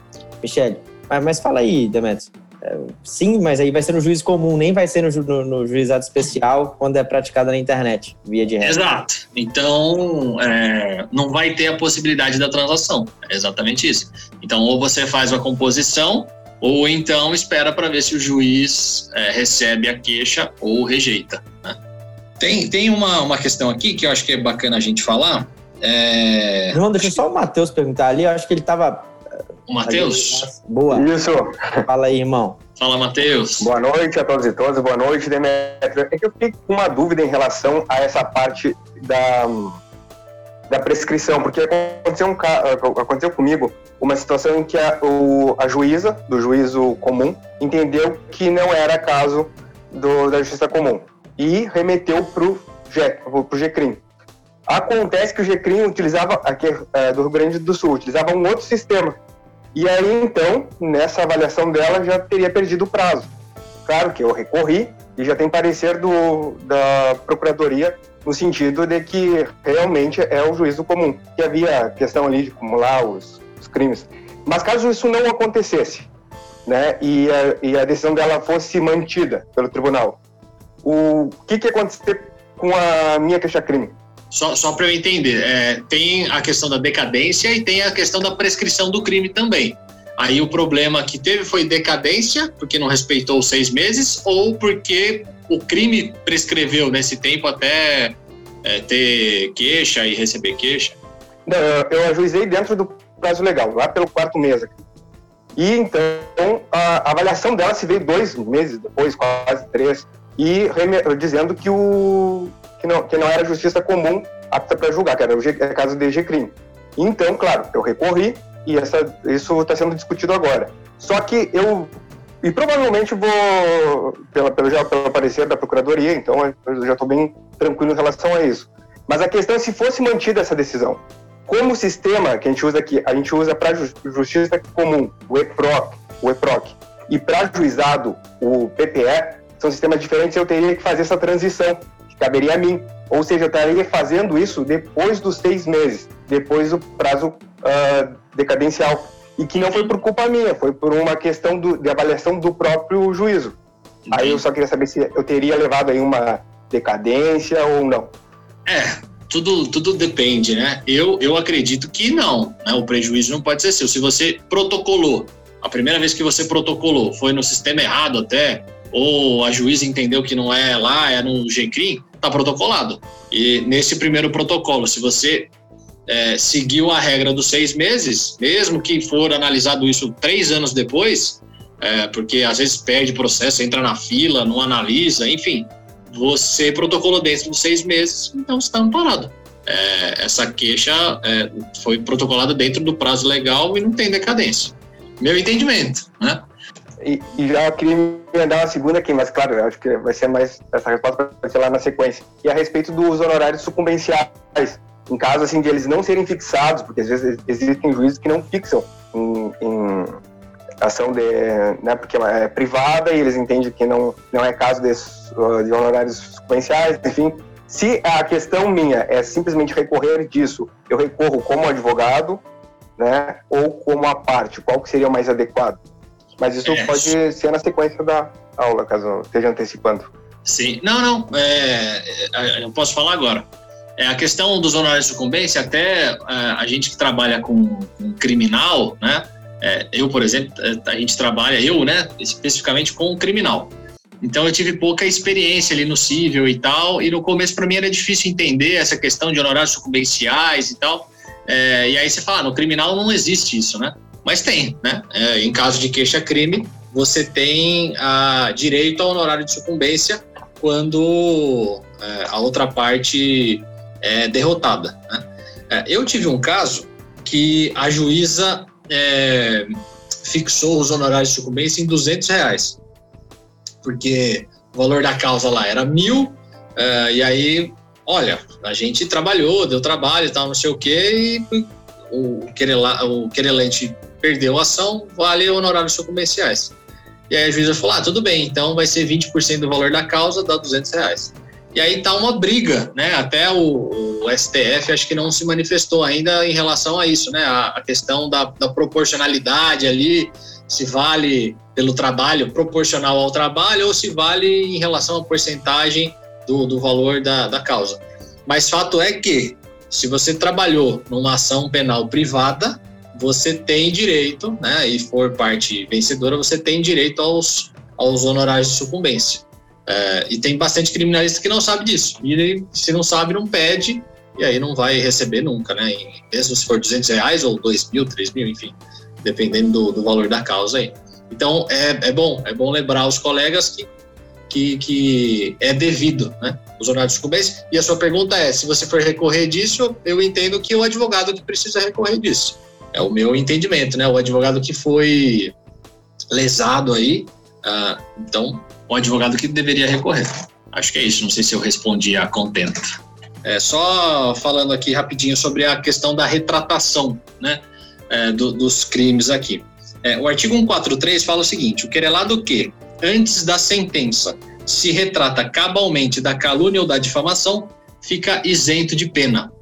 A: Michele. Mas, mas fala aí, Demetrios. É, sim, mas aí vai ser no juiz comum, nem vai ser no, no, no, juizado especial quando é praticado na internet, via de regra.
B: Exato. Então, é, não vai ter a possibilidade da transação. É exatamente isso. Então, ou você faz a composição, ou então espera para ver se o juiz é, recebe a queixa ou rejeita. Né? Tem, tem uma, uma questão aqui que eu acho que é bacana a gente falar,
A: é... João, deixa só o Matheus perguntar ali. Eu acho que ele estava.
B: O Matheus?
A: Boa.
D: Isso.
A: Fala aí, irmão.
B: Fala, Matheus.
D: Boa noite a todos e todas. Boa noite, Demetrio. É que eu fiquei com uma dúvida em relação a essa parte da, da prescrição, porque aconteceu, um, aconteceu comigo uma situação em que a, o, a juíza, do juízo comum, entendeu que não era caso do, da justiça comum e remeteu para o GCRIM. Acontece que o GCRIM utilizava, aqui é, do Rio Grande do Sul, utilizava um outro sistema. E aí, então, nessa avaliação dela, já teria perdido o prazo. claro que eu recorri e já tem parecer do, da Procuradoria no sentido de que realmente é o juízo comum, que havia questão ali de acumular os, os crimes. Mas caso isso não acontecesse, né, e a, e a decisão dela fosse mantida pelo tribunal, o que que acontecer com a minha queixa-crime?
B: Só, só para eu entender, é, tem a questão da decadência e tem a questão da prescrição do crime também. Aí o problema que teve foi decadência, porque não respeitou os seis meses, ou porque o crime prescreveu nesse tempo até é, ter queixa e receber queixa?
D: Não, eu ajuizei dentro do prazo legal, lá pelo quarto mês. E então a avaliação dela se veio dois meses depois, quase três, e dizendo que, o, que, não, que não era justiça comum apta para julgar, que era o G, é caso de G-crime. Então, claro, eu recorri e essa, isso está sendo discutido agora. Só que eu e provavelmente vou, pela, pelo, já, pelo parecer da Procuradoria, então eu já estou bem tranquilo em relação a isso. Mas a questão é se fosse mantida essa decisão. Como o sistema que a gente usa aqui, a gente usa para justiça comum, o EPROC, o EPROC, e para juizado, o PPE, são sistemas diferentes, eu teria que fazer essa transição, que caberia a mim. Ou seja, eu estaria fazendo isso depois dos seis meses, depois do prazo uh, decadencial e que não foi por culpa minha, foi por uma questão do, de avaliação do próprio juízo. Aí eu só queria saber se eu teria levado aí uma decadência ou não.
B: É, tudo, tudo depende, né? Eu, eu acredito que não, né? O prejuízo não pode ser seu. Se você protocolou, a primeira vez que você protocolou foi no sistema errado até, ou a juíza entendeu que não é lá, é no GCRIM, tá protocolado. E nesse primeiro protocolo, se você é, seguiu a regra dos seis meses, mesmo que for analisado isso três anos depois, é, porque às vezes perde processo, entra na fila, não analisa, enfim, você protocolou dentro dos seis meses, então está amparado. É, essa queixa é, foi protocolada dentro do prazo legal e não tem decadência. Meu entendimento, né?
D: E, já queria me dar uma segunda aqui, mas claro, acho que vai ser mais essa resposta vai ser lá na sequência. E a respeito dos honorários sucumbenciais em caso assim de eles não serem fixados, porque às vezes existem juízes que não fixam em, em ação de, né, porque é privada e eles entendem que não não é caso de, de honorários sequenciais, enfim. Se a questão minha é simplesmente recorrer disso, eu recorro como advogado, né, ou como a parte, qual que seria o mais adequado? Mas isso é. pode ser na sequência da aula, caso esteja antecipando.
B: Sim, não, não, é, é eu posso falar agora. É, a questão dos honorários de sucumbência, até é, a gente que trabalha com, com criminal, né? É, eu, por exemplo, é, a gente trabalha, eu, né, especificamente com criminal. Então eu tive pouca experiência ali no civil e tal, e no começo para mim era difícil entender essa questão de honorários sucumbenciais e tal. É, e aí você fala, no criminal não existe isso, né? Mas tem, né? É, em caso de queixa-crime, você tem a, direito ao honorário de sucumbência quando é, a outra parte é, derrotada. Né? É, eu tive um caso que a juíza é, fixou os honorários de sucumbência em 200 reais, porque o valor da causa lá era mil, é, e aí, olha, a gente trabalhou, deu trabalho e tal, não sei o quê, e o, querela, o querelante perdeu a ação, vale honorários sucumbenciais. E aí a juíza falou, ah, tudo bem, então vai ser 20% do valor da causa, dá 200 reais. E aí tá uma briga, né? Até o, o, STF acho que não se manifestou ainda em relação a isso, né? A, a questão da, da, proporcionalidade ali, se vale pelo trabalho proporcional ao trabalho ou se vale em relação à porcentagem do, do valor da, da causa. Mas fato é que se você trabalhou numa ação penal privada, você tem direito, né? E for parte vencedora, você tem direito aos, aos honorários de sucumbência. É, e tem bastante criminalista que não sabe disso. E se não sabe, não pede, e aí não vai receber nunca, né? mesmo se for 200 reais ou 2 mil, 3 mil, enfim, dependendo do, do valor da causa aí. Então, é, é bom, é bom lembrar os colegas que, que, que é devido, né? Os honorários de sucumbência. E a sua pergunta é, se você for recorrer disso, eu entendo que o advogado que precisa recorrer disso. É o meu entendimento, né? O advogado que foi lesado aí, uh, então o advogado que deveria recorrer. Acho que é isso, não sei se eu respondi a contento. É, só falando aqui rapidinho sobre a questão da retratação né, é, do, dos crimes aqui. É, o artigo 143 fala o seguinte: o querelado que, antes da sentença se retrata cabalmente da calúnia ou da difamação, fica isento de pena.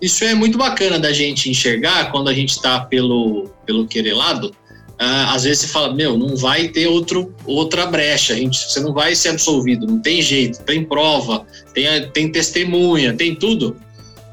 B: Isso é muito bacana da gente enxergar quando a gente está pelo, pelo querelado. Ah, às vezes você fala, meu, não vai ter outro, outra brecha, a gente, você não vai ser absolvido, não tem jeito, tem prova, tem, tem testemunha, tem tudo.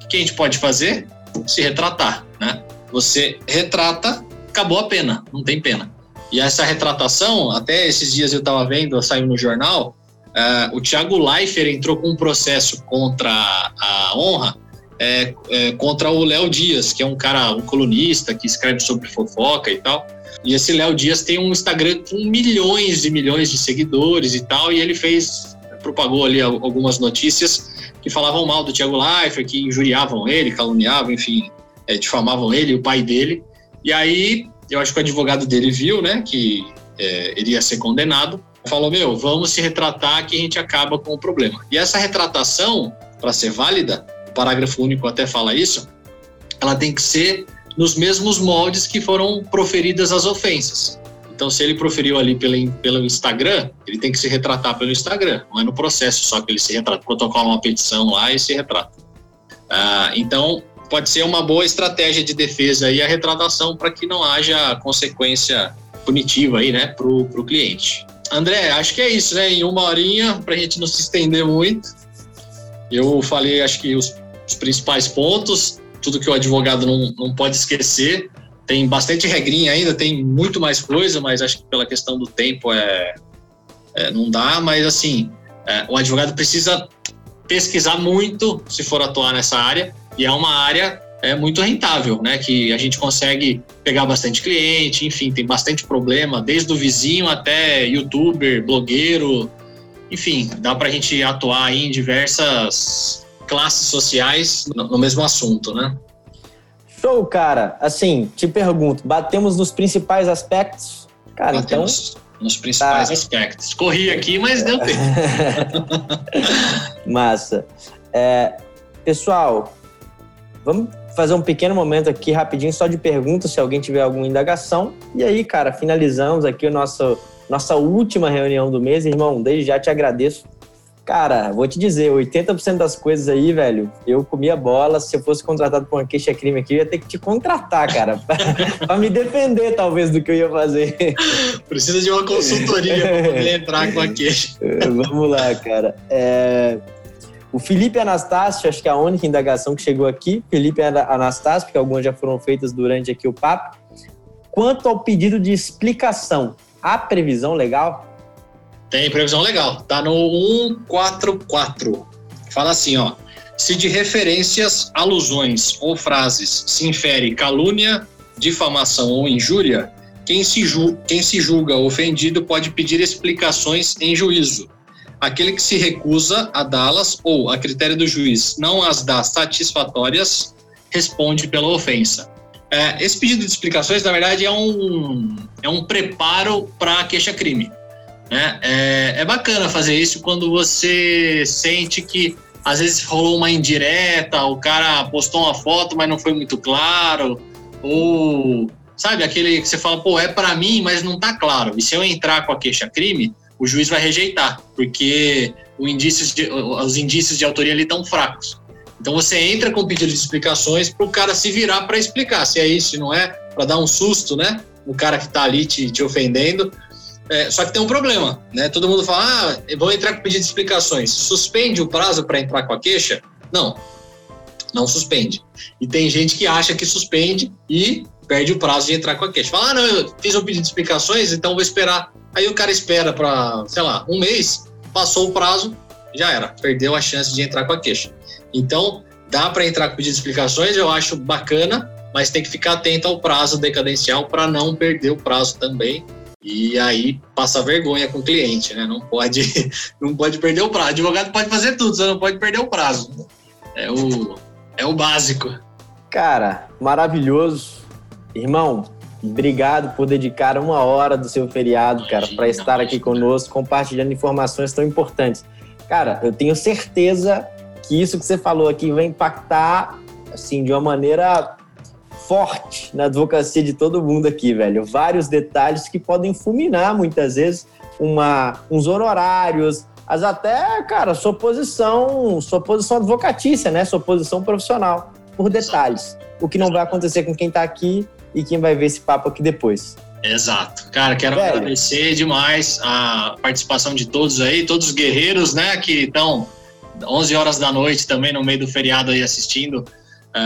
B: O que a gente pode fazer? Se retratar, né? Você retrata, acabou a pena, não tem pena. E essa retratação, até esses dias eu estava vendo, saiu no jornal, uh, o Thiago Leifert entrou com um processo contra a honra, é, é, contra o Léo Dias, que é um cara, um colunista que escreve sobre fofoca e tal. E esse Léo Dias tem um Instagram com milhões e milhões de seguidores e tal, e ele fez, propagou ali algumas notícias que falavam mal do Thiago Leifert, que injuriavam ele, caluniavam, enfim, é, difamavam ele, o pai dele. E aí eu acho que o advogado dele viu, né, que é, iria ser condenado, falou: Meu, vamos se retratar que a gente acaba com o problema. E essa retratação, para ser válida, parágrafo único até fala isso, ela tem que ser nos mesmos moldes que foram proferidas as ofensas. Então, se ele proferiu ali pelo, pelo Instagram, ele tem que se retratar pelo Instagram, não é no processo só que ele se retrata, protocola uma petição lá e se retrata. Ah, então, pode ser uma boa estratégia de defesa e a retratação para que não haja consequência punitiva aí, né, para o cliente. André, acho que é isso, né? Em uma horinha, para a gente não se estender muito. Eu falei, acho que os, os, principais pontos, tudo que o advogado não, não pode esquecer. Tem bastante regrinha ainda, tem muito mais coisa, mas acho que pela questão do tempo é, é não dá. Mas assim, é, o advogado precisa pesquisar muito se for atuar nessa área e é uma área é muito rentável, né? Que a gente consegue pegar bastante cliente, enfim, tem bastante problema, desde o vizinho até youtuber, blogueiro, enfim, dá para a gente atuar em diversas classes sociais no mesmo assunto, né?
A: Show, cara. Assim, te pergunto, batemos nos principais aspectos? Cara, batemos então.
B: Nos principais tá. aspectos. Corri aqui, mas deu tempo. *laughs*
A: Massa. É, pessoal, Vamos fazer um pequeno momento aqui rapidinho só de perguntas, se alguém tiver alguma indagação. E aí, cara, finalizamos aqui a nossa, nossa última reunião do mês. Irmão, desde já te agradeço. Cara, vou te dizer, 80% das coisas aí, velho, eu comia bola. Se eu fosse contratado por uma queixa-crime aqui, eu ia ter que te contratar, cara, *laughs* para me defender, talvez, do que eu ia fazer. *laughs*
B: Precisa de uma consultoria para poder entrar com a queixa. *laughs*
A: Vamos lá, cara. É... O Felipe Anastácio, acho que é a única indagação que chegou aqui. Felipe Anastácio, porque algumas já foram feitas durante aqui o papo. Quanto ao pedido de explicação, há previsão legal?
B: Tem previsão legal. Tá no 144. Fala assim, ó. Se de referências, alusões ou frases se infere calúnia, difamação ou injúria, quem se, quem se julga ofendido pode pedir explicações em juízo aquele que se recusa a dá-las ou, a critério do juiz, não as dá satisfatórias, responde pela ofensa. É, esse pedido de explicações, na verdade, é um, é um preparo para a queixa-crime. Né? É, é bacana fazer isso quando você sente que às vezes rolou uma indireta, o cara postou uma foto, mas não foi muito claro, ou sabe aquele que você fala, pô, é para mim, mas não tá claro. E se eu entrar com a queixa-crime, o juiz vai rejeitar, porque de, os indícios de autoria ali estão fracos. Então você entra com pedido de explicações para o cara se virar para explicar se é isso, se não é, para dar um susto, né? O cara que está ali te, te ofendendo. É, só que tem um problema, né? Todo mundo fala, ah, vou entrar com pedido de explicações. Suspende o prazo para entrar com a queixa? Não, não suspende. E tem gente que acha que suspende e perde o prazo de entrar com a queixa. Fala, ah, não, eu fiz um pedido de explicações, então vou esperar Aí o cara espera para, sei lá, um mês, passou o prazo, já era, perdeu a chance de entrar com a queixa. Então, dá para entrar com pedido de explicações, eu acho bacana, mas tem que ficar atento ao prazo decadencial para não perder o prazo também. E aí passa vergonha com o cliente, né? Não pode, *laughs* não pode perder o prazo. O advogado pode fazer tudo, você não pode perder o prazo. É o, é o básico.
A: Cara, maravilhoso. Irmão, Obrigado por dedicar uma hora do seu feriado, cara, para estar aqui conosco, compartilhando informações tão importantes. Cara, eu tenho certeza que isso que você falou aqui vai impactar, assim, de uma maneira forte na advocacia de todo mundo aqui, velho. Vários detalhes que podem fulminar muitas vezes uma, uns honorários, as até, cara, sua posição, sua posição advocatícia, né? Sua posição profissional, por detalhes. O que não vai acontecer com quem está aqui e quem vai ver esse papo aqui depois.
B: Exato. Cara, quero Velho. agradecer demais a participação de todos aí, todos os guerreiros, né, que estão 11 horas da noite também no meio do feriado aí assistindo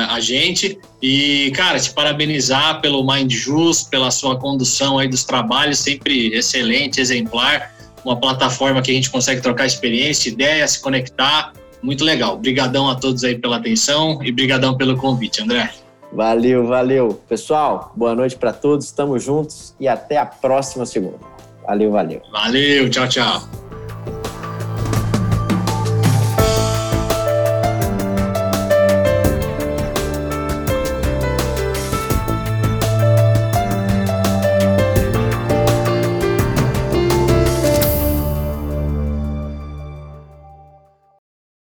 B: a gente. E, cara, te parabenizar pelo Mind Jus, pela sua condução aí dos trabalhos, sempre excelente, exemplar. Uma plataforma que a gente consegue trocar experiência, ideias, se conectar. Muito legal. Obrigadão a todos aí pela atenção e brigadão pelo convite, André.
A: Valeu, valeu. Pessoal, boa noite para todos, estamos juntos e até a próxima segunda. Valeu, valeu.
B: Valeu, tchau, tchau.